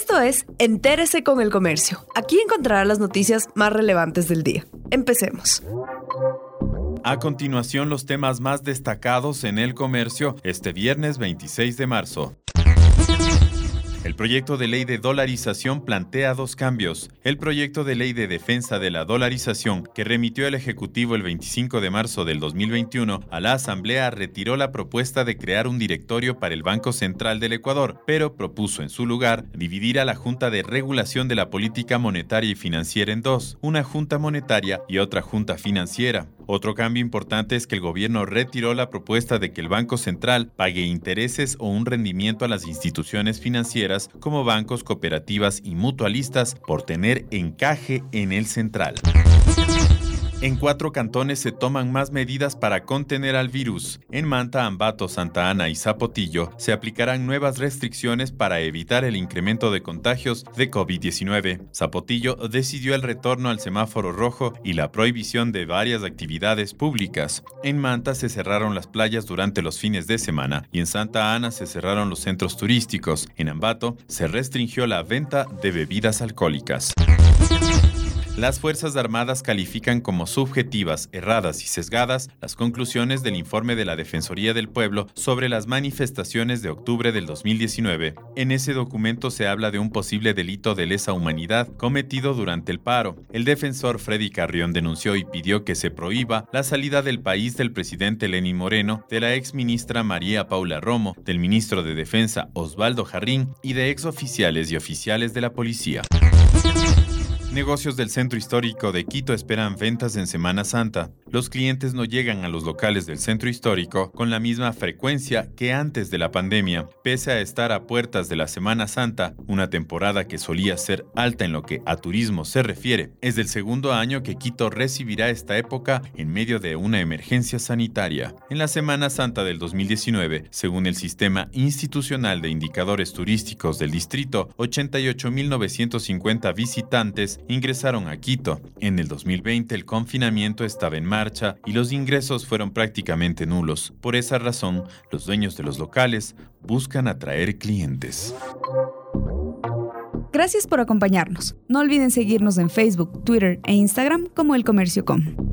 Esto es Entérese con el Comercio. Aquí encontrará las noticias más relevantes del día. Empecemos. A continuación, los temas más destacados en el comercio este viernes 26 de marzo. El proyecto de ley de dolarización plantea dos cambios. El proyecto de ley de defensa de la dolarización que remitió el Ejecutivo el 25 de marzo del 2021 a la Asamblea retiró la propuesta de crear un directorio para el Banco Central del Ecuador, pero propuso en su lugar dividir a la Junta de Regulación de la Política Monetaria y Financiera en dos, una Junta Monetaria y otra Junta Financiera. Otro cambio importante es que el gobierno retiró la propuesta de que el Banco Central pague intereses o un rendimiento a las instituciones financieras como bancos, cooperativas y mutualistas por tener encaje en el central. En cuatro cantones se toman más medidas para contener al virus. En Manta, Ambato, Santa Ana y Zapotillo se aplicarán nuevas restricciones para evitar el incremento de contagios de COVID-19. Zapotillo decidió el retorno al semáforo rojo y la prohibición de varias actividades públicas. En Manta se cerraron las playas durante los fines de semana y en Santa Ana se cerraron los centros turísticos. En Ambato se restringió la venta de bebidas alcohólicas. Las Fuerzas Armadas califican como subjetivas, erradas y sesgadas las conclusiones del informe de la Defensoría del Pueblo sobre las manifestaciones de octubre del 2019. En ese documento se habla de un posible delito de lesa humanidad cometido durante el paro. El defensor Freddy Carrión denunció y pidió que se prohíba la salida del país del presidente Lenín Moreno, de la ex ministra María Paula Romo, del ministro de Defensa Osvaldo Jarrín y de ex oficiales y oficiales de la policía. Negocios del centro histórico de Quito esperan ventas en Semana Santa. Los clientes no llegan a los locales del centro histórico con la misma frecuencia que antes de la pandemia, pese a estar a puertas de la Semana Santa, una temporada que solía ser alta en lo que a turismo se refiere. Es del segundo año que Quito recibirá esta época en medio de una emergencia sanitaria. En la Semana Santa del 2019, según el Sistema Institucional de Indicadores Turísticos del Distrito, 88.950 visitantes ingresaron a Quito. En el 2020 el confinamiento estaba en marcha y los ingresos fueron prácticamente nulos. Por esa razón, los dueños de los locales buscan atraer clientes. Gracias por acompañarnos. No olviden seguirnos en Facebook, Twitter e Instagram como El Comercio Com.